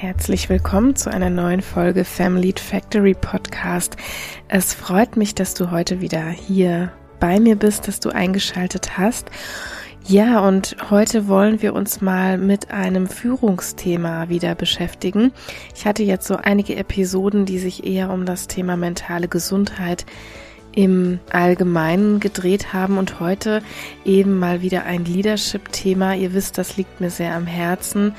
Herzlich willkommen zu einer neuen Folge Family Factory Podcast. Es freut mich, dass du heute wieder hier bei mir bist, dass du eingeschaltet hast. Ja, und heute wollen wir uns mal mit einem Führungsthema wieder beschäftigen. Ich hatte jetzt so einige Episoden, die sich eher um das Thema mentale Gesundheit im Allgemeinen gedreht haben und heute eben mal wieder ein Leadership-Thema. Ihr wisst, das liegt mir sehr am Herzen.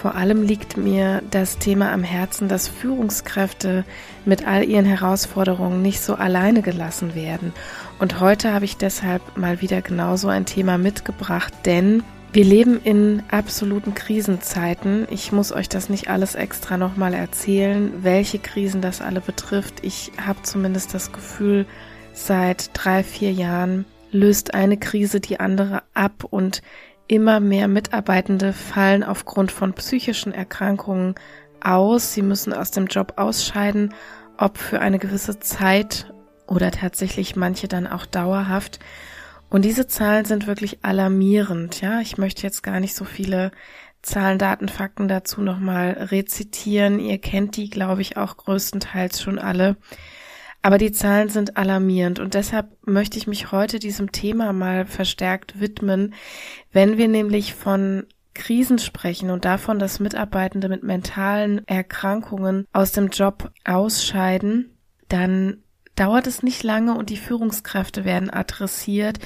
Vor allem liegt mir das Thema am Herzen, dass Führungskräfte mit all ihren Herausforderungen nicht so alleine gelassen werden. Und heute habe ich deshalb mal wieder genauso ein Thema mitgebracht, denn wir leben in absoluten Krisenzeiten. Ich muss euch das nicht alles extra nochmal erzählen, welche Krisen das alle betrifft. Ich habe zumindest das Gefühl, seit drei, vier Jahren löst eine Krise die andere ab und Immer mehr Mitarbeitende fallen aufgrund von psychischen Erkrankungen aus. Sie müssen aus dem Job ausscheiden, ob für eine gewisse Zeit oder tatsächlich manche dann auch dauerhaft. Und diese Zahlen sind wirklich alarmierend. Ja, ich möchte jetzt gar nicht so viele Zahlen, Daten, Fakten dazu nochmal rezitieren. Ihr kennt die, glaube ich, auch größtenteils schon alle. Aber die Zahlen sind alarmierend und deshalb möchte ich mich heute diesem Thema mal verstärkt widmen, wenn wir nämlich von Krisen sprechen und davon, dass Mitarbeitende mit mentalen Erkrankungen aus dem Job ausscheiden, dann dauert es nicht lange und die Führungskräfte werden adressiert.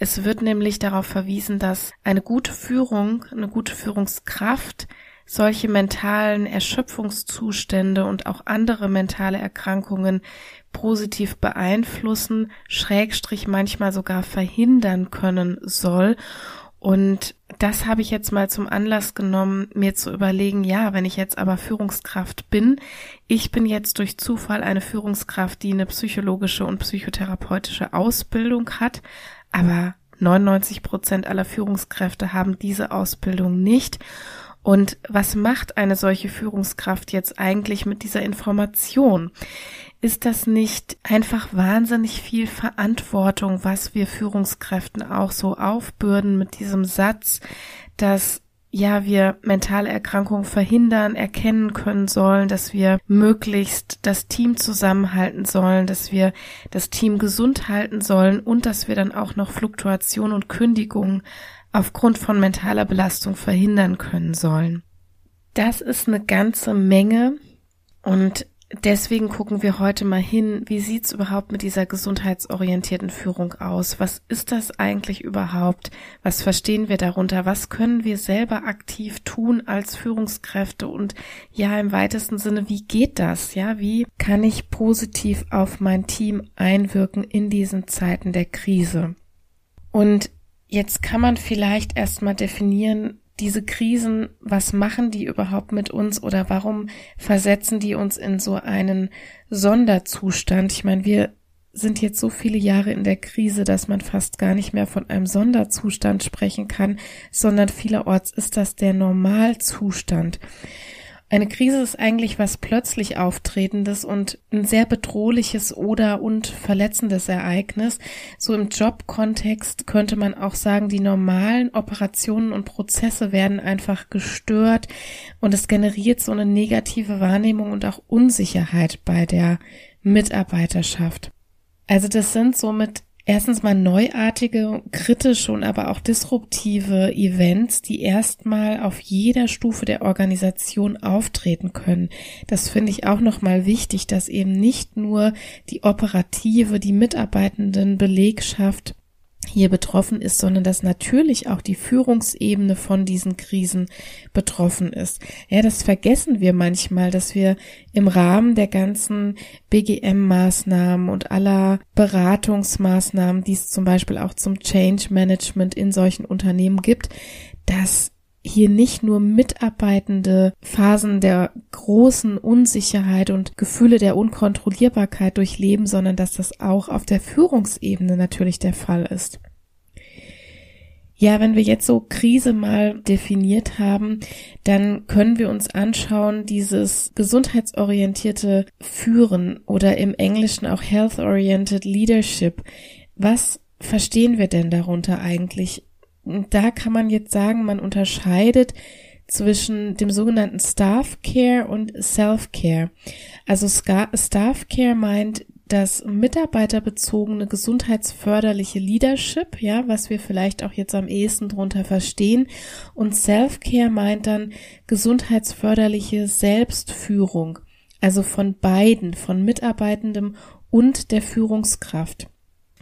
Es wird nämlich darauf verwiesen, dass eine gute Führung, eine gute Führungskraft solche mentalen Erschöpfungszustände und auch andere mentale Erkrankungen positiv beeinflussen, schrägstrich manchmal sogar verhindern können soll. Und das habe ich jetzt mal zum Anlass genommen, mir zu überlegen, ja, wenn ich jetzt aber Führungskraft bin, ich bin jetzt durch Zufall eine Führungskraft, die eine psychologische und psychotherapeutische Ausbildung hat, aber 99 Prozent aller Führungskräfte haben diese Ausbildung nicht. Und was macht eine solche Führungskraft jetzt eigentlich mit dieser Information? Ist das nicht einfach wahnsinnig viel Verantwortung, was wir Führungskräften auch so aufbürden mit diesem Satz, dass ja, wir mentale Erkrankungen verhindern, erkennen können sollen, dass wir möglichst das Team zusammenhalten sollen, dass wir das Team gesund halten sollen und dass wir dann auch noch Fluktuation und Kündigungen aufgrund von mentaler Belastung verhindern können sollen. Das ist eine ganze Menge und deswegen gucken wir heute mal hin, wie sieht's überhaupt mit dieser gesundheitsorientierten Führung aus? Was ist das eigentlich überhaupt? Was verstehen wir darunter? Was können wir selber aktiv tun als Führungskräfte? Und ja, im weitesten Sinne, wie geht das? Ja, wie kann ich positiv auf mein Team einwirken in diesen Zeiten der Krise? Und Jetzt kann man vielleicht erstmal definieren, diese Krisen, was machen die überhaupt mit uns oder warum versetzen die uns in so einen Sonderzustand? Ich meine, wir sind jetzt so viele Jahre in der Krise, dass man fast gar nicht mehr von einem Sonderzustand sprechen kann, sondern vielerorts ist das der Normalzustand. Eine Krise ist eigentlich was plötzlich auftretendes und ein sehr bedrohliches oder und verletzendes Ereignis. So im Jobkontext könnte man auch sagen, die normalen Operationen und Prozesse werden einfach gestört und es generiert so eine negative Wahrnehmung und auch Unsicherheit bei der Mitarbeiterschaft. Also das sind somit erstens mal neuartige, kritische und aber auch disruptive Events, die erstmal auf jeder Stufe der Organisation auftreten können. Das finde ich auch nochmal wichtig, dass eben nicht nur die operative, die mitarbeitenden Belegschaft hier betroffen ist, sondern dass natürlich auch die Führungsebene von diesen Krisen betroffen ist. Ja, das vergessen wir manchmal, dass wir im Rahmen der ganzen BGM-Maßnahmen und aller Beratungsmaßnahmen, die es zum Beispiel auch zum Change Management in solchen Unternehmen gibt, dass hier nicht nur mitarbeitende Phasen der großen Unsicherheit und Gefühle der Unkontrollierbarkeit durchleben, sondern dass das auch auf der Führungsebene natürlich der Fall ist. Ja, wenn wir jetzt so Krise mal definiert haben, dann können wir uns anschauen, dieses gesundheitsorientierte Führen oder im Englischen auch Health-Oriented Leadership. Was verstehen wir denn darunter eigentlich? Da kann man jetzt sagen, man unterscheidet zwischen dem sogenannten Staff Care und Self Care. Also Staff Care meint das mitarbeiterbezogene gesundheitsförderliche Leadership, ja, was wir vielleicht auch jetzt am ehesten drunter verstehen. Und Self-Care meint dann gesundheitsförderliche Selbstführung, also von beiden, von Mitarbeitendem und der Führungskraft.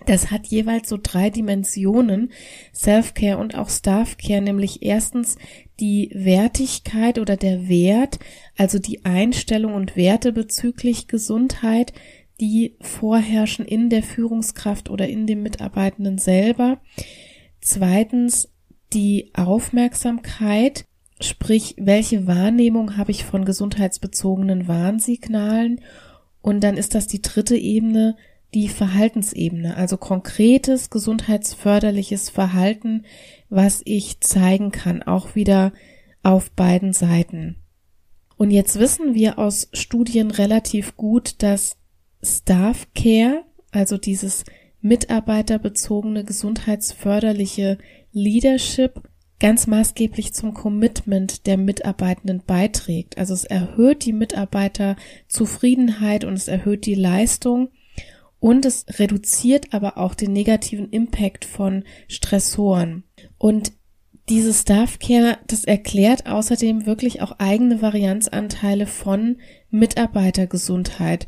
Das hat jeweils so drei Dimensionen, Self-Care und auch Staff-Care, nämlich erstens die Wertigkeit oder der Wert, also die Einstellung und Werte bezüglich Gesundheit, die vorherrschen in der Führungskraft oder in dem Mitarbeitenden selber. Zweitens die Aufmerksamkeit, sprich, welche Wahrnehmung habe ich von gesundheitsbezogenen Warnsignalen? Und dann ist das die dritte Ebene, die Verhaltensebene, also konkretes gesundheitsförderliches Verhalten, was ich zeigen kann, auch wieder auf beiden Seiten. Und jetzt wissen wir aus Studien relativ gut, dass Staff Care, also dieses mitarbeiterbezogene gesundheitsförderliche Leadership, ganz maßgeblich zum Commitment der Mitarbeitenden beiträgt. Also es erhöht die Mitarbeiterzufriedenheit und es erhöht die Leistung und es reduziert aber auch den negativen Impact von Stressoren. Und dieses Staff Care, das erklärt außerdem wirklich auch eigene Varianzanteile von Mitarbeitergesundheit.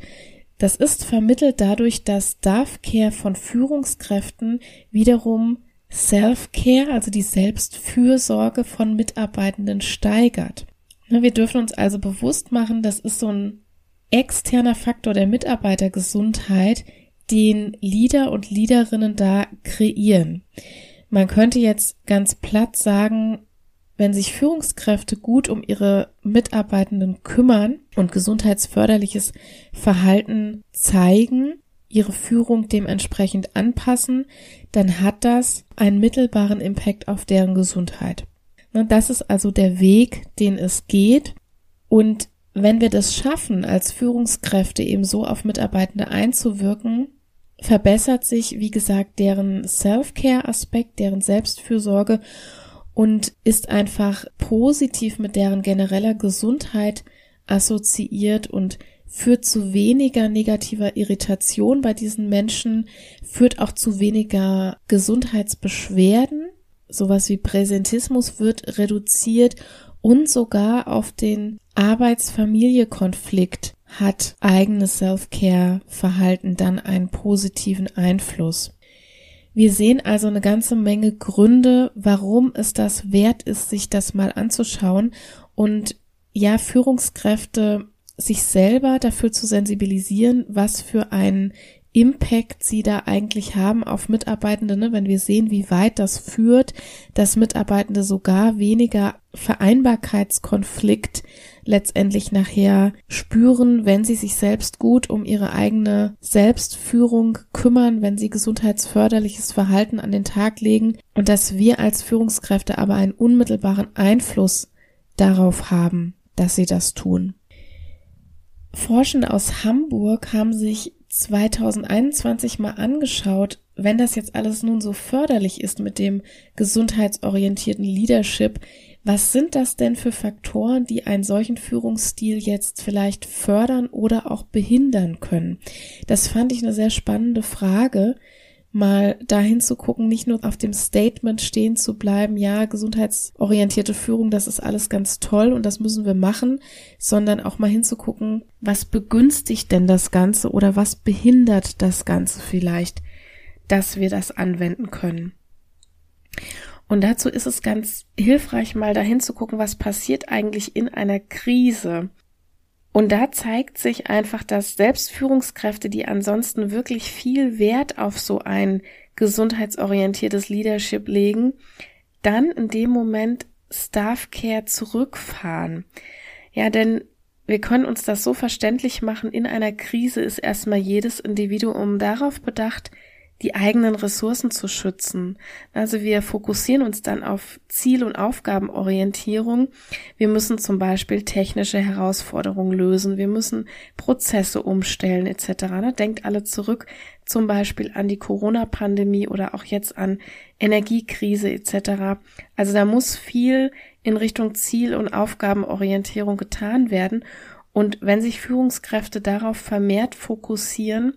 Das ist vermittelt dadurch, dass Staff Care von Führungskräften wiederum Self-Care, also die Selbstfürsorge von Mitarbeitenden steigert. Wir dürfen uns also bewusst machen, das ist so ein externer Faktor der Mitarbeitergesundheit, den Leader und Leaderinnen da kreieren. Man könnte jetzt ganz platt sagen, wenn sich Führungskräfte gut um ihre Mitarbeitenden kümmern und gesundheitsförderliches Verhalten zeigen, ihre Führung dementsprechend anpassen, dann hat das einen mittelbaren Impact auf deren Gesundheit. Das ist also der Weg, den es geht. Und wenn wir das schaffen, als Führungskräfte eben so auf Mitarbeitende einzuwirken, verbessert sich, wie gesagt, deren Self-Care-Aspekt, deren Selbstfürsorge und ist einfach positiv mit deren genereller Gesundheit assoziiert und führt zu weniger negativer Irritation bei diesen Menschen, führt auch zu weniger Gesundheitsbeschwerden. Sowas wie Präsentismus wird reduziert und sogar auf den Arbeits-Familie-Konflikt hat eigenes Self-Care-Verhalten dann einen positiven Einfluss. Wir sehen also eine ganze Menge Gründe, warum es das wert ist, sich das mal anzuschauen und ja, Führungskräfte sich selber dafür zu sensibilisieren, was für einen Impact sie da eigentlich haben auf Mitarbeitende, ne? wenn wir sehen, wie weit das führt, dass Mitarbeitende sogar weniger Vereinbarkeitskonflikt letztendlich nachher spüren, wenn sie sich selbst gut um ihre eigene Selbstführung kümmern, wenn sie gesundheitsförderliches Verhalten an den Tag legen und dass wir als Führungskräfte aber einen unmittelbaren Einfluss darauf haben, dass sie das tun. Forschende aus Hamburg haben sich 2021 mal angeschaut, wenn das jetzt alles nun so förderlich ist mit dem gesundheitsorientierten Leadership, was sind das denn für Faktoren, die einen solchen Führungsstil jetzt vielleicht fördern oder auch behindern können? Das fand ich eine sehr spannende Frage, mal dahin zu gucken, nicht nur auf dem Statement stehen zu bleiben, ja, gesundheitsorientierte Führung, das ist alles ganz toll und das müssen wir machen, sondern auch mal hinzugucken, was begünstigt denn das Ganze oder was behindert das Ganze vielleicht, dass wir das anwenden können. Und dazu ist es ganz hilfreich, mal dahin zu gucken, was passiert eigentlich in einer Krise. Und da zeigt sich einfach, dass Selbstführungskräfte, die ansonsten wirklich viel Wert auf so ein gesundheitsorientiertes Leadership legen, dann in dem Moment Staff Care zurückfahren. Ja, denn wir können uns das so verständlich machen, in einer Krise ist erstmal jedes Individuum darauf bedacht, die eigenen Ressourcen zu schützen. Also wir fokussieren uns dann auf Ziel- und Aufgabenorientierung. Wir müssen zum Beispiel technische Herausforderungen lösen. Wir müssen Prozesse umstellen etc. Denkt alle zurück zum Beispiel an die Corona-Pandemie oder auch jetzt an Energiekrise etc. Also da muss viel in Richtung Ziel- und Aufgabenorientierung getan werden. Und wenn sich Führungskräfte darauf vermehrt fokussieren,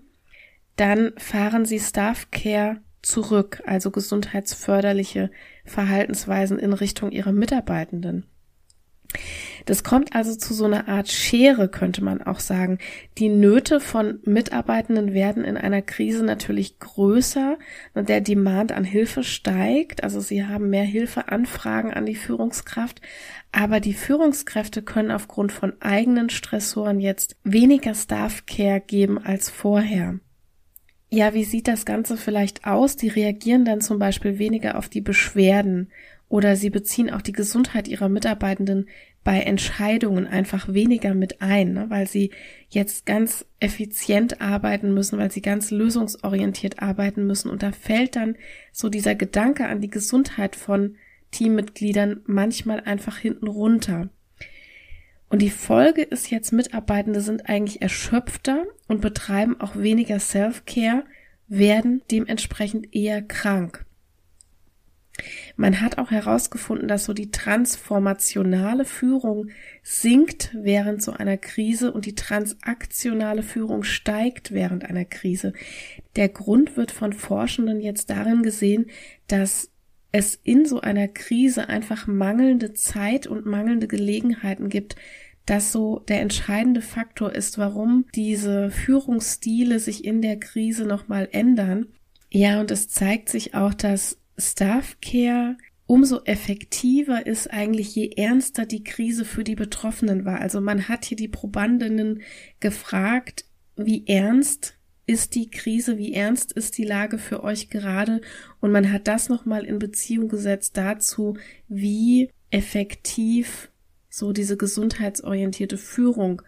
dann fahren sie Staff Care zurück, also gesundheitsförderliche Verhaltensweisen in Richtung ihrer Mitarbeitenden. Das kommt also zu so einer Art Schere, könnte man auch sagen. Die Nöte von Mitarbeitenden werden in einer Krise natürlich größer und der Demand an Hilfe steigt. Also sie haben mehr Hilfeanfragen an die Führungskraft. Aber die Führungskräfte können aufgrund von eigenen Stressoren jetzt weniger Staff Care geben als vorher. Ja, wie sieht das Ganze vielleicht aus? Die reagieren dann zum Beispiel weniger auf die Beschwerden oder sie beziehen auch die Gesundheit ihrer Mitarbeitenden bei Entscheidungen einfach weniger mit ein, ne, weil sie jetzt ganz effizient arbeiten müssen, weil sie ganz lösungsorientiert arbeiten müssen. Und da fällt dann so dieser Gedanke an die Gesundheit von Teammitgliedern manchmal einfach hinten runter. Und die Folge ist jetzt, Mitarbeitende sind eigentlich erschöpfter und betreiben auch weniger Self-Care, werden dementsprechend eher krank. Man hat auch herausgefunden, dass so die transformationale Führung sinkt während so einer Krise und die transaktionale Führung steigt während einer Krise. Der Grund wird von Forschenden jetzt darin gesehen, dass es in so einer Krise einfach mangelnde Zeit und mangelnde Gelegenheiten gibt, dass so der entscheidende Faktor ist, warum diese Führungsstile sich in der Krise nochmal ändern. Ja, und es zeigt sich auch, dass Staff Care umso effektiver ist eigentlich, je ernster die Krise für die Betroffenen war. Also man hat hier die Probandinnen gefragt, wie ernst ist die Krise, wie ernst ist die Lage für euch gerade und man hat das nochmal in Beziehung gesetzt dazu, wie effektiv so diese gesundheitsorientierte Führung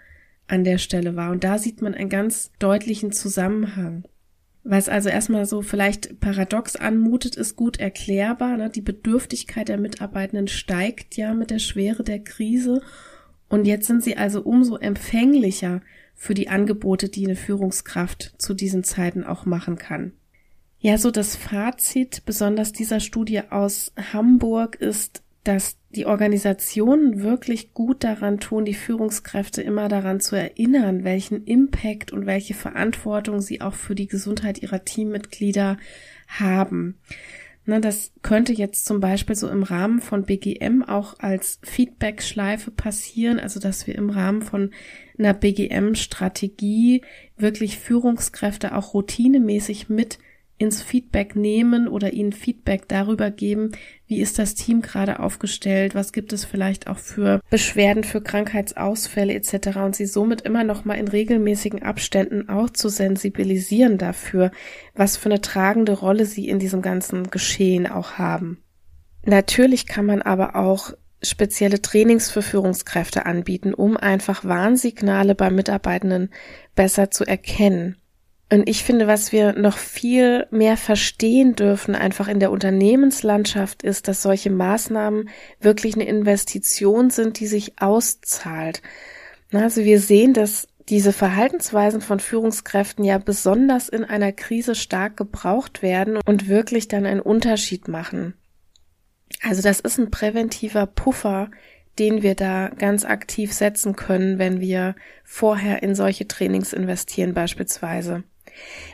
an der Stelle war. Und da sieht man einen ganz deutlichen Zusammenhang. Was also erstmal so vielleicht paradox anmutet, ist gut erklärbar. Ne? Die Bedürftigkeit der Mitarbeitenden steigt ja mit der Schwere der Krise. Und jetzt sind sie also umso empfänglicher für die Angebote, die eine Führungskraft zu diesen Zeiten auch machen kann. Ja, so das Fazit besonders dieser Studie aus Hamburg ist, dass die Organisationen wirklich gut daran tun, die Führungskräfte immer daran zu erinnern, welchen Impact und welche Verantwortung sie auch für die Gesundheit ihrer Teammitglieder haben. Na, das könnte jetzt zum Beispiel so im Rahmen von BGM auch als Feedback-Schleife passieren, also dass wir im Rahmen von einer BGM-Strategie wirklich Führungskräfte auch routinemäßig mit ins Feedback nehmen oder ihnen Feedback darüber geben, wie ist das Team gerade aufgestellt, was gibt es vielleicht auch für Beschwerden, für Krankheitsausfälle etc. und sie somit immer noch mal in regelmäßigen Abständen auch zu sensibilisieren dafür, was für eine tragende Rolle sie in diesem ganzen Geschehen auch haben. Natürlich kann man aber auch spezielle Trainings für Führungskräfte anbieten, um einfach Warnsignale bei Mitarbeitenden besser zu erkennen. Und ich finde, was wir noch viel mehr verstehen dürfen, einfach in der Unternehmenslandschaft, ist, dass solche Maßnahmen wirklich eine Investition sind, die sich auszahlt. Also wir sehen, dass diese Verhaltensweisen von Führungskräften ja besonders in einer Krise stark gebraucht werden und wirklich dann einen Unterschied machen. Also das ist ein präventiver Puffer, den wir da ganz aktiv setzen können, wenn wir vorher in solche Trainings investieren beispielsweise.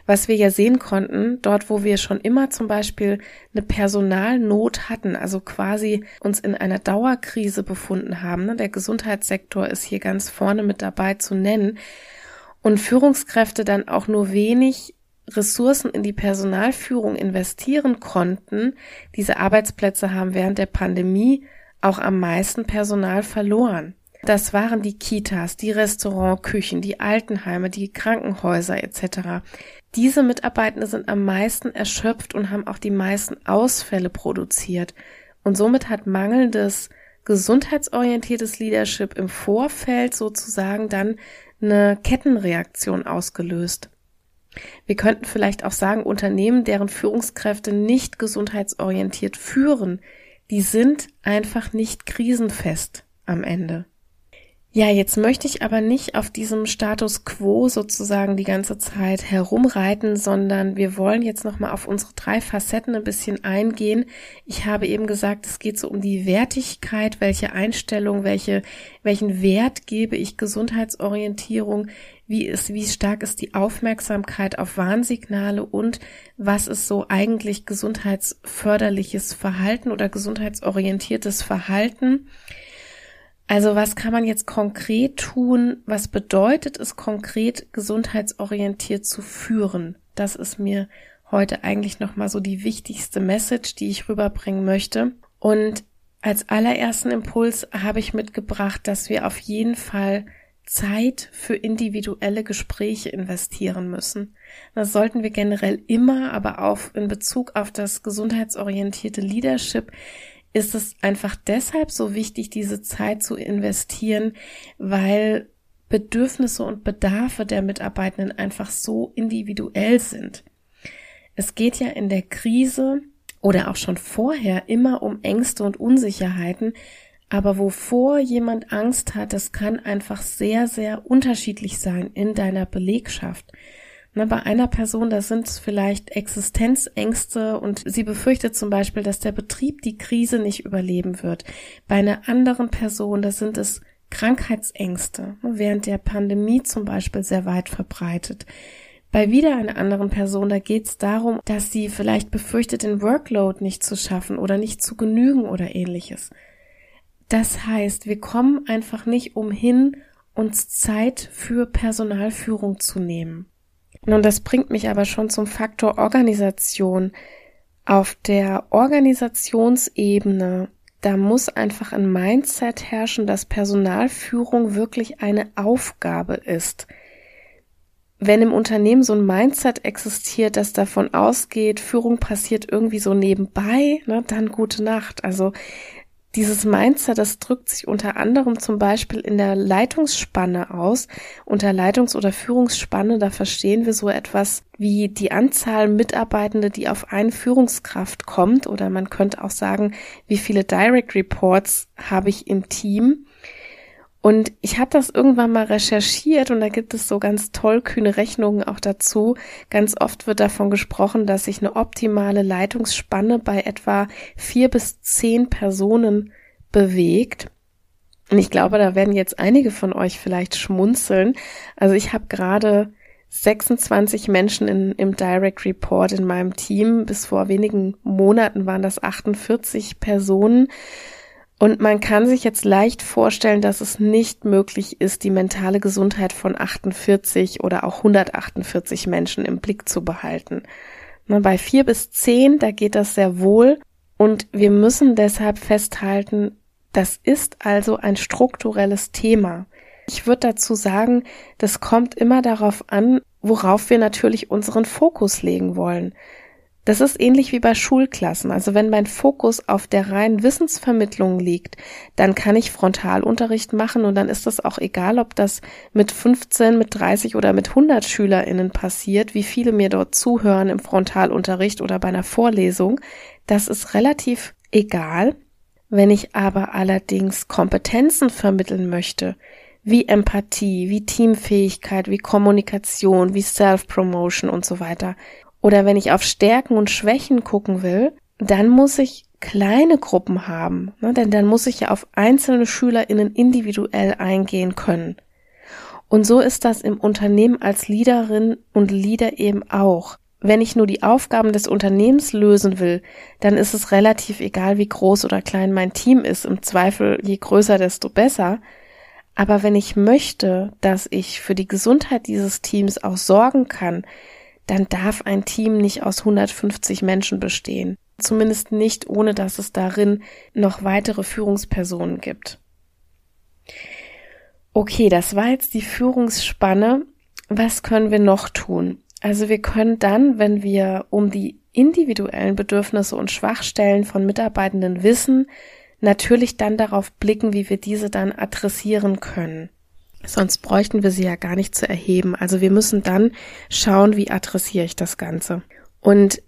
Was wir ja sehen konnten, dort wo wir schon immer zum Beispiel eine Personalnot hatten, also quasi uns in einer Dauerkrise befunden haben, ne? der Gesundheitssektor ist hier ganz vorne mit dabei zu nennen, und Führungskräfte dann auch nur wenig Ressourcen in die Personalführung investieren konnten, diese Arbeitsplätze haben während der Pandemie auch am meisten Personal verloren. Das waren die Kitas, die Restaurantküchen, die Altenheime, die Krankenhäuser etc. Diese Mitarbeitende sind am meisten erschöpft und haben auch die meisten Ausfälle produziert. Und somit hat mangelndes gesundheitsorientiertes Leadership im Vorfeld sozusagen dann eine Kettenreaktion ausgelöst. Wir könnten vielleicht auch sagen, Unternehmen, deren Führungskräfte nicht gesundheitsorientiert führen, die sind einfach nicht krisenfest am Ende. Ja, jetzt möchte ich aber nicht auf diesem Status quo sozusagen die ganze Zeit herumreiten, sondern wir wollen jetzt nochmal auf unsere drei Facetten ein bisschen eingehen. Ich habe eben gesagt, es geht so um die Wertigkeit, welche Einstellung, welche, welchen Wert gebe ich Gesundheitsorientierung, wie ist, wie stark ist die Aufmerksamkeit auf Warnsignale und was ist so eigentlich gesundheitsförderliches Verhalten oder gesundheitsorientiertes Verhalten. Also was kann man jetzt konkret tun? Was bedeutet es konkret, gesundheitsorientiert zu führen? Das ist mir heute eigentlich nochmal so die wichtigste Message, die ich rüberbringen möchte. Und als allerersten Impuls habe ich mitgebracht, dass wir auf jeden Fall Zeit für individuelle Gespräche investieren müssen. Das sollten wir generell immer, aber auch in Bezug auf das gesundheitsorientierte Leadership ist es einfach deshalb so wichtig, diese Zeit zu investieren, weil Bedürfnisse und Bedarfe der Mitarbeitenden einfach so individuell sind. Es geht ja in der Krise oder auch schon vorher immer um Ängste und Unsicherheiten, aber wovor jemand Angst hat, das kann einfach sehr, sehr unterschiedlich sein in deiner Belegschaft. Na, bei einer Person, da sind es vielleicht Existenzängste und sie befürchtet zum Beispiel, dass der Betrieb die Krise nicht überleben wird. Bei einer anderen Person, da sind es Krankheitsängste, während der Pandemie zum Beispiel sehr weit verbreitet. Bei wieder einer anderen Person, da geht es darum, dass sie vielleicht befürchtet, den Workload nicht zu schaffen oder nicht zu genügen oder ähnliches. Das heißt, wir kommen einfach nicht umhin, uns Zeit für Personalführung zu nehmen. Nun, das bringt mich aber schon zum Faktor Organisation. Auf der Organisationsebene, da muss einfach ein Mindset herrschen, dass Personalführung wirklich eine Aufgabe ist. Wenn im Unternehmen so ein Mindset existiert, das davon ausgeht, Führung passiert irgendwie so nebenbei, ne, dann gute Nacht. Also dieses Mindset, das drückt sich unter anderem zum Beispiel in der Leitungsspanne aus. Unter Leitungs- oder Führungsspanne, da verstehen wir so etwas wie die Anzahl Mitarbeitende, die auf eine Führungskraft kommt. Oder man könnte auch sagen, wie viele Direct Reports habe ich im Team. Und ich habe das irgendwann mal recherchiert und da gibt es so ganz tollkühne Rechnungen auch dazu. Ganz oft wird davon gesprochen, dass sich eine optimale Leitungsspanne bei etwa vier bis zehn Personen bewegt. Und ich glaube, da werden jetzt einige von euch vielleicht schmunzeln. Also ich habe gerade 26 Menschen in, im Direct Report in meinem Team. Bis vor wenigen Monaten waren das 48 Personen. Und man kann sich jetzt leicht vorstellen, dass es nicht möglich ist, die mentale Gesundheit von 48 oder auch 148 Menschen im Blick zu behalten. Bei vier bis zehn, da geht das sehr wohl. Und wir müssen deshalb festhalten, das ist also ein strukturelles Thema. Ich würde dazu sagen, das kommt immer darauf an, worauf wir natürlich unseren Fokus legen wollen. Das ist ähnlich wie bei Schulklassen. Also wenn mein Fokus auf der reinen Wissensvermittlung liegt, dann kann ich Frontalunterricht machen und dann ist das auch egal, ob das mit 15, mit 30 oder mit 100 SchülerInnen passiert, wie viele mir dort zuhören im Frontalunterricht oder bei einer Vorlesung. Das ist relativ egal. Wenn ich aber allerdings Kompetenzen vermitteln möchte, wie Empathie, wie Teamfähigkeit, wie Kommunikation, wie Self-Promotion und so weiter, oder wenn ich auf Stärken und Schwächen gucken will, dann muss ich kleine Gruppen haben, ne? denn dann muss ich ja auf einzelne SchülerInnen individuell eingehen können. Und so ist das im Unternehmen als Leaderin und Leader eben auch. Wenn ich nur die Aufgaben des Unternehmens lösen will, dann ist es relativ egal, wie groß oder klein mein Team ist. Im Zweifel, je größer, desto besser. Aber wenn ich möchte, dass ich für die Gesundheit dieses Teams auch sorgen kann, dann darf ein Team nicht aus 150 Menschen bestehen. Zumindest nicht, ohne dass es darin noch weitere Führungspersonen gibt. Okay, das war jetzt die Führungsspanne. Was können wir noch tun? Also wir können dann, wenn wir um die individuellen Bedürfnisse und Schwachstellen von Mitarbeitenden wissen, natürlich dann darauf blicken, wie wir diese dann adressieren können. Sonst bräuchten wir sie ja gar nicht zu erheben. Also wir müssen dann schauen, wie adressiere ich das Ganze. Und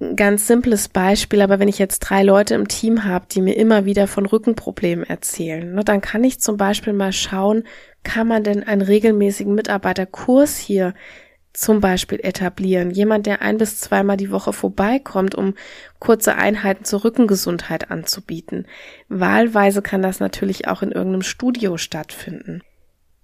ein ganz simples Beispiel, aber wenn ich jetzt drei Leute im Team habe, die mir immer wieder von Rückenproblemen erzählen, ne, dann kann ich zum Beispiel mal schauen, kann man denn einen regelmäßigen Mitarbeiterkurs hier zum Beispiel etablieren. Jemand, der ein bis zweimal die Woche vorbeikommt, um kurze Einheiten zur Rückengesundheit anzubieten. Wahlweise kann das natürlich auch in irgendeinem Studio stattfinden.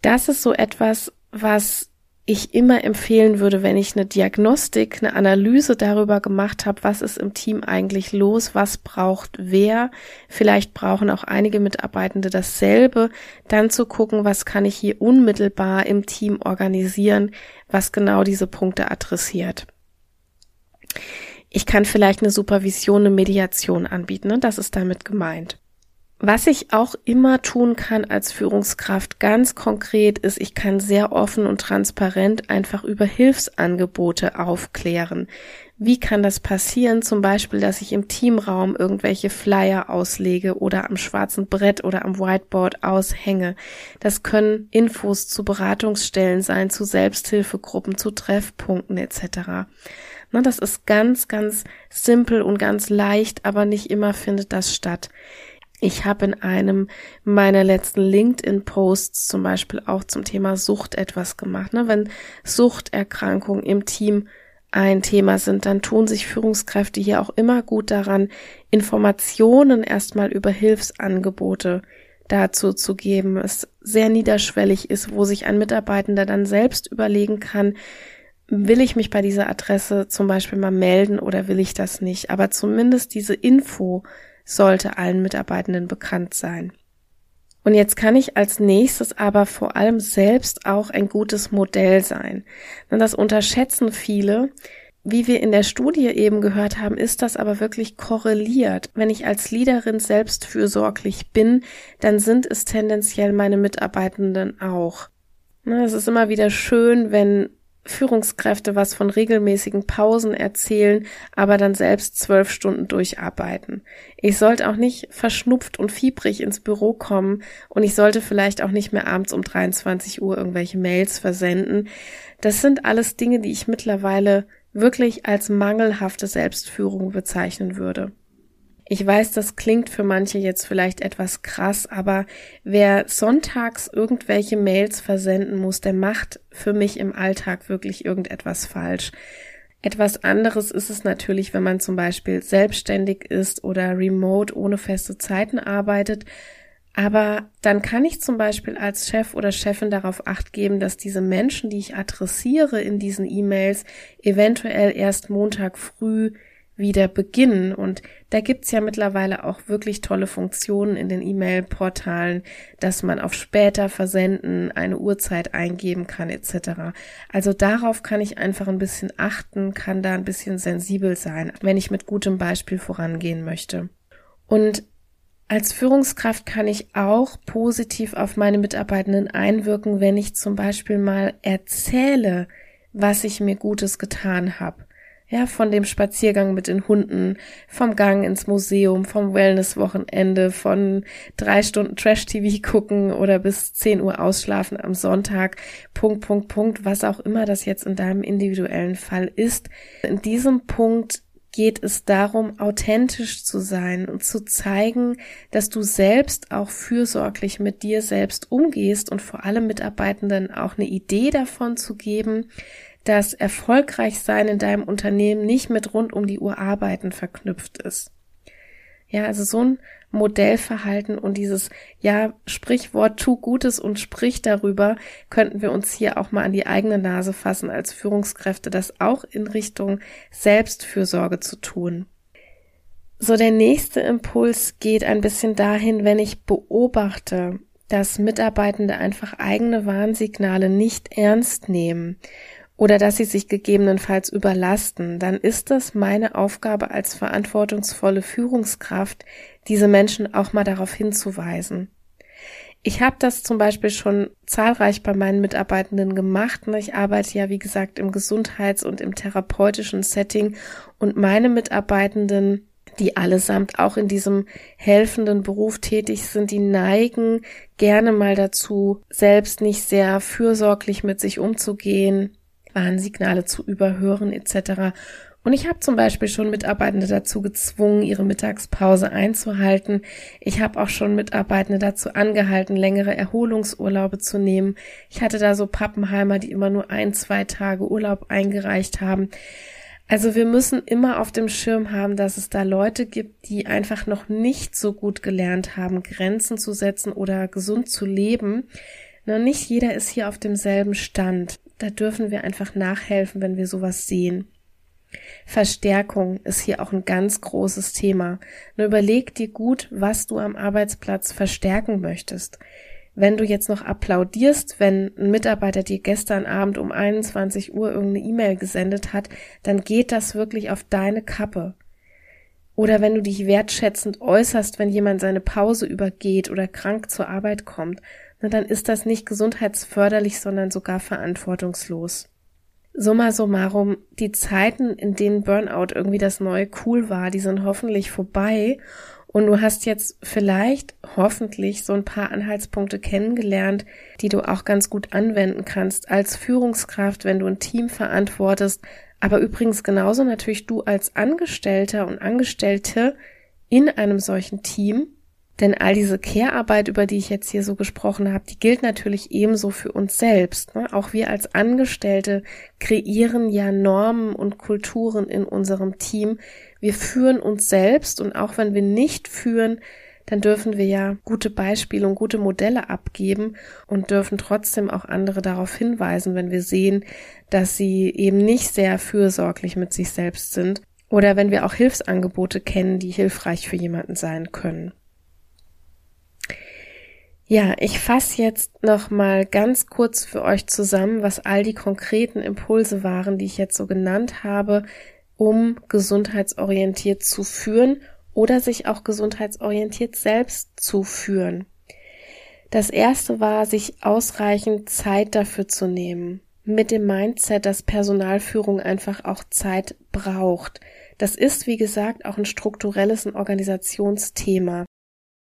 Das ist so etwas, was ich immer empfehlen würde, wenn ich eine Diagnostik, eine Analyse darüber gemacht habe, was ist im Team eigentlich los, was braucht wer. Vielleicht brauchen auch einige Mitarbeitende dasselbe. Dann zu gucken, was kann ich hier unmittelbar im Team organisieren, was genau diese Punkte adressiert. Ich kann vielleicht eine Supervision, eine Mediation anbieten, ne? das ist damit gemeint. Was ich auch immer tun kann als Führungskraft ganz konkret ist, ich kann sehr offen und transparent einfach über Hilfsangebote aufklären. Wie kann das passieren? Zum Beispiel, dass ich im Teamraum irgendwelche Flyer auslege oder am schwarzen Brett oder am Whiteboard aushänge. Das können Infos zu Beratungsstellen sein, zu Selbsthilfegruppen, zu Treffpunkten etc. das ist ganz, ganz simpel und ganz leicht, aber nicht immer findet das statt. Ich habe in einem meiner letzten LinkedIn-Posts zum Beispiel auch zum Thema Sucht etwas gemacht. Ne? Wenn Suchterkrankungen im Team ein Thema sind, dann tun sich Führungskräfte hier auch immer gut daran, Informationen erstmal über Hilfsangebote dazu zu geben, es sehr niederschwellig ist, wo sich ein Mitarbeitender dann selbst überlegen kann, will ich mich bei dieser Adresse zum Beispiel mal melden oder will ich das nicht? Aber zumindest diese Info sollte allen Mitarbeitenden bekannt sein. Und jetzt kann ich als nächstes aber vor allem selbst auch ein gutes Modell sein. Denn das unterschätzen viele. Wie wir in der Studie eben gehört haben, ist das aber wirklich korreliert. Wenn ich als Leaderin selbst fürsorglich bin, dann sind es tendenziell meine Mitarbeitenden auch. Ne, es ist immer wieder schön, wenn Führungskräfte was von regelmäßigen Pausen erzählen, aber dann selbst zwölf Stunden durcharbeiten. Ich sollte auch nicht verschnupft und fiebrig ins Büro kommen und ich sollte vielleicht auch nicht mehr abends um 23 Uhr irgendwelche Mails versenden. Das sind alles Dinge, die ich mittlerweile wirklich als mangelhafte Selbstführung bezeichnen würde. Ich weiß, das klingt für manche jetzt vielleicht etwas krass, aber wer sonntags irgendwelche Mails versenden muss, der macht für mich im Alltag wirklich irgendetwas falsch. Etwas anderes ist es natürlich, wenn man zum Beispiel selbstständig ist oder remote ohne feste Zeiten arbeitet. Aber dann kann ich zum Beispiel als Chef oder Chefin darauf acht geben, dass diese Menschen, die ich adressiere in diesen E-Mails, eventuell erst Montag früh wieder beginnen. Und da gibt's ja mittlerweile auch wirklich tolle Funktionen in den E-Mail-Portalen, dass man auf später versenden eine Uhrzeit eingeben kann etc. Also darauf kann ich einfach ein bisschen achten, kann da ein bisschen sensibel sein, wenn ich mit gutem Beispiel vorangehen möchte. Und als Führungskraft kann ich auch positiv auf meine Mitarbeitenden einwirken, wenn ich zum Beispiel mal erzähle, was ich mir Gutes getan habe. Ja, von dem Spaziergang mit den Hunden, vom Gang ins Museum, vom Wellnesswochenende, von drei Stunden Trash-TV gucken oder bis 10 Uhr ausschlafen am Sonntag, Punkt, Punkt, Punkt, was auch immer das jetzt in deinem individuellen Fall ist. In diesem Punkt geht es darum, authentisch zu sein und zu zeigen, dass du selbst auch fürsorglich mit dir selbst umgehst und vor allem Mitarbeitenden auch eine Idee davon zu geben, dass erfolgreich sein in deinem Unternehmen nicht mit rund um die Uhr arbeiten verknüpft ist. Ja, also so ein Modellverhalten und dieses, ja, Sprichwort, tu Gutes und sprich darüber, könnten wir uns hier auch mal an die eigene Nase fassen als Führungskräfte, das auch in Richtung Selbstfürsorge zu tun. So, der nächste Impuls geht ein bisschen dahin, wenn ich beobachte, dass Mitarbeitende einfach eigene Warnsignale nicht ernst nehmen oder dass sie sich gegebenenfalls überlasten, dann ist es meine Aufgabe als verantwortungsvolle Führungskraft, diese Menschen auch mal darauf hinzuweisen. Ich habe das zum Beispiel schon zahlreich bei meinen Mitarbeitenden gemacht. Ich arbeite ja, wie gesagt, im Gesundheits- und im therapeutischen Setting und meine Mitarbeitenden die allesamt auch in diesem helfenden Beruf tätig sind, die neigen gerne mal dazu, selbst nicht sehr fürsorglich mit sich umzugehen, Warnsignale zu überhören etc. Und ich habe zum Beispiel schon Mitarbeitende dazu gezwungen, ihre Mittagspause einzuhalten. Ich habe auch schon Mitarbeitende dazu angehalten, längere Erholungsurlaube zu nehmen. Ich hatte da so Pappenheimer, die immer nur ein, zwei Tage Urlaub eingereicht haben. Also wir müssen immer auf dem Schirm haben, dass es da Leute gibt, die einfach noch nicht so gut gelernt haben, Grenzen zu setzen oder gesund zu leben. Na, nicht jeder ist hier auf demselben Stand. Da dürfen wir einfach nachhelfen, wenn wir sowas sehen. Verstärkung ist hier auch ein ganz großes Thema. Nur überleg dir gut, was du am Arbeitsplatz verstärken möchtest wenn du jetzt noch applaudierst, wenn ein Mitarbeiter dir gestern Abend um 21 Uhr irgendeine E-Mail gesendet hat, dann geht das wirklich auf deine Kappe. Oder wenn du dich wertschätzend äußerst, wenn jemand seine Pause übergeht oder krank zur Arbeit kommt, na, dann ist das nicht gesundheitsförderlich, sondern sogar verantwortungslos. Summa summarum, die Zeiten, in denen Burnout irgendwie das neue Cool war, die sind hoffentlich vorbei und du hast jetzt vielleicht hoffentlich so ein paar Anhaltspunkte kennengelernt, die du auch ganz gut anwenden kannst als Führungskraft, wenn du ein Team verantwortest, aber übrigens genauso natürlich du als Angestellter und Angestellte in einem solchen Team. Denn all diese Care-Arbeit, über die ich jetzt hier so gesprochen habe, die gilt natürlich ebenso für uns selbst. Ne? Auch wir als Angestellte kreieren ja Normen und Kulturen in unserem Team, wir führen uns selbst und auch wenn wir nicht führen, dann dürfen wir ja gute Beispiele und gute Modelle abgeben und dürfen trotzdem auch andere darauf hinweisen, wenn wir sehen, dass sie eben nicht sehr fürsorglich mit sich selbst sind oder wenn wir auch Hilfsangebote kennen, die hilfreich für jemanden sein können. Ja, ich fasse jetzt noch mal ganz kurz für euch zusammen, was all die konkreten Impulse waren, die ich jetzt so genannt habe, um gesundheitsorientiert zu führen oder sich auch gesundheitsorientiert selbst zu führen. Das erste war, sich ausreichend Zeit dafür zu nehmen. Mit dem Mindset, dass Personalführung einfach auch Zeit braucht. Das ist, wie gesagt, auch ein strukturelles und Organisationsthema.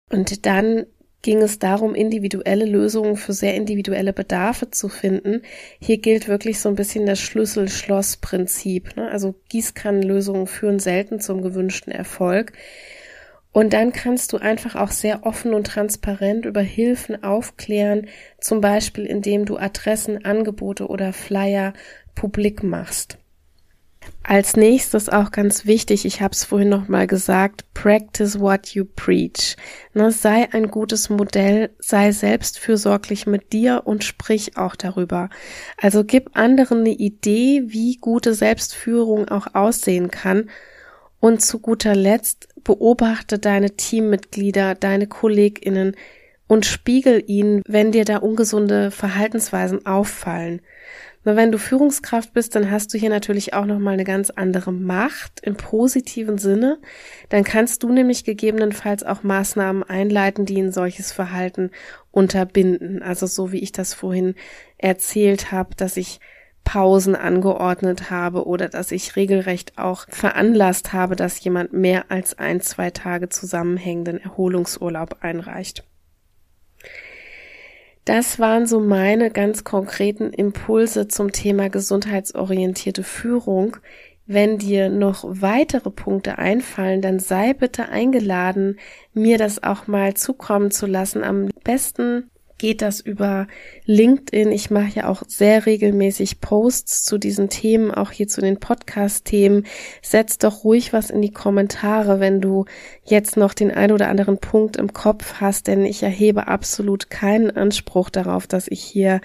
Und dann ging es darum, individuelle Lösungen für sehr individuelle Bedarfe zu finden. Hier gilt wirklich so ein bisschen das Schlüssel-Schloss-Prinzip. Ne? Also Gießkannenlösungen führen selten zum gewünschten Erfolg. Und dann kannst du einfach auch sehr offen und transparent über Hilfen aufklären, zum Beispiel indem du Adressen, Angebote oder Flyer publik machst. Als nächstes auch ganz wichtig, ich habe es vorhin noch mal gesagt, practice what you preach. Ne, sei ein gutes Modell, sei selbstfürsorglich mit dir und sprich auch darüber. Also gib anderen eine Idee, wie gute Selbstführung auch aussehen kann. Und zu guter Letzt beobachte deine Teammitglieder, deine KollegInnen und spiegel ihnen, wenn dir da ungesunde Verhaltensweisen auffallen. Na, wenn du Führungskraft bist, dann hast du hier natürlich auch nochmal eine ganz andere Macht im positiven Sinne. Dann kannst du nämlich gegebenenfalls auch Maßnahmen einleiten, die ein solches Verhalten unterbinden. Also so wie ich das vorhin erzählt habe, dass ich Pausen angeordnet habe oder dass ich regelrecht auch veranlasst habe, dass jemand mehr als ein, zwei Tage zusammenhängenden Erholungsurlaub einreicht. Das waren so meine ganz konkreten Impulse zum Thema gesundheitsorientierte Führung. Wenn dir noch weitere Punkte einfallen, dann sei bitte eingeladen, mir das auch mal zukommen zu lassen. Am besten geht das über LinkedIn. Ich mache ja auch sehr regelmäßig Posts zu diesen Themen, auch hier zu den Podcast-Themen. Setz doch ruhig was in die Kommentare, wenn du jetzt noch den ein oder anderen Punkt im Kopf hast, denn ich erhebe absolut keinen Anspruch darauf, dass ich hier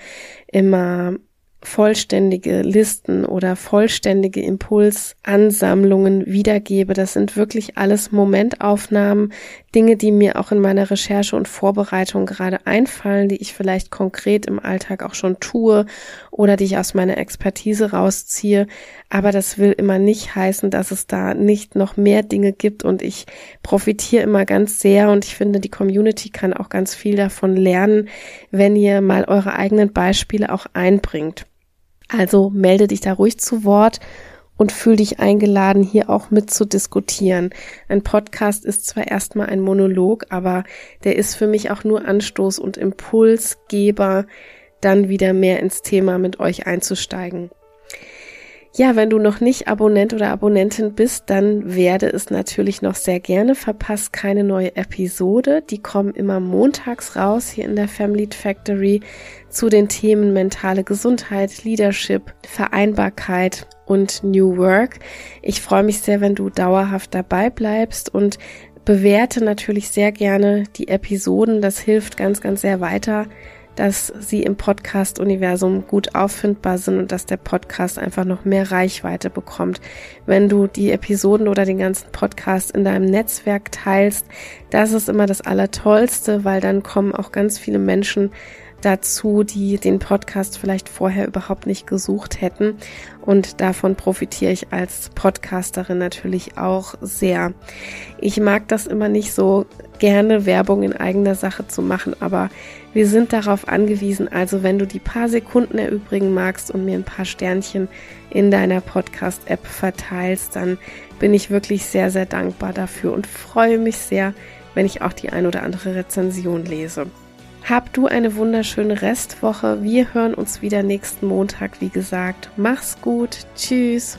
immer vollständige Listen oder vollständige Impulsansammlungen wiedergebe. Das sind wirklich alles Momentaufnahmen, Dinge, die mir auch in meiner Recherche und Vorbereitung gerade einfallen, die ich vielleicht konkret im Alltag auch schon tue oder die ich aus meiner Expertise rausziehe. Aber das will immer nicht heißen, dass es da nicht noch mehr Dinge gibt und ich profitiere immer ganz sehr und ich finde, die Community kann auch ganz viel davon lernen, wenn ihr mal eure eigenen Beispiele auch einbringt. Also melde dich da ruhig zu Wort und fühl dich eingeladen, hier auch mit zu diskutieren. Ein Podcast ist zwar erstmal ein Monolog, aber der ist für mich auch nur Anstoß und Impulsgeber, dann wieder mehr ins Thema mit euch einzusteigen. Ja, wenn du noch nicht Abonnent oder Abonnentin bist, dann werde es natürlich noch sehr gerne. Verpasst keine neue Episode. Die kommen immer montags raus hier in der Family Factory zu den Themen mentale Gesundheit, Leadership, Vereinbarkeit und New Work. Ich freue mich sehr, wenn du dauerhaft dabei bleibst und bewerte natürlich sehr gerne die Episoden. Das hilft ganz, ganz sehr weiter, dass sie im Podcast-Universum gut auffindbar sind und dass der Podcast einfach noch mehr Reichweite bekommt. Wenn du die Episoden oder den ganzen Podcast in deinem Netzwerk teilst, das ist immer das Allertollste, weil dann kommen auch ganz viele Menschen dazu, die den Podcast vielleicht vorher überhaupt nicht gesucht hätten. Und davon profitiere ich als Podcasterin natürlich auch sehr. Ich mag das immer nicht so gerne, Werbung in eigener Sache zu machen, aber wir sind darauf angewiesen. Also wenn du die paar Sekunden erübrigen magst und mir ein paar Sternchen in deiner Podcast-App verteilst, dann bin ich wirklich sehr, sehr dankbar dafür und freue mich sehr, wenn ich auch die ein oder andere Rezension lese. Hab du eine wunderschöne Restwoche. Wir hören uns wieder nächsten Montag, wie gesagt. Mach's gut. Tschüss.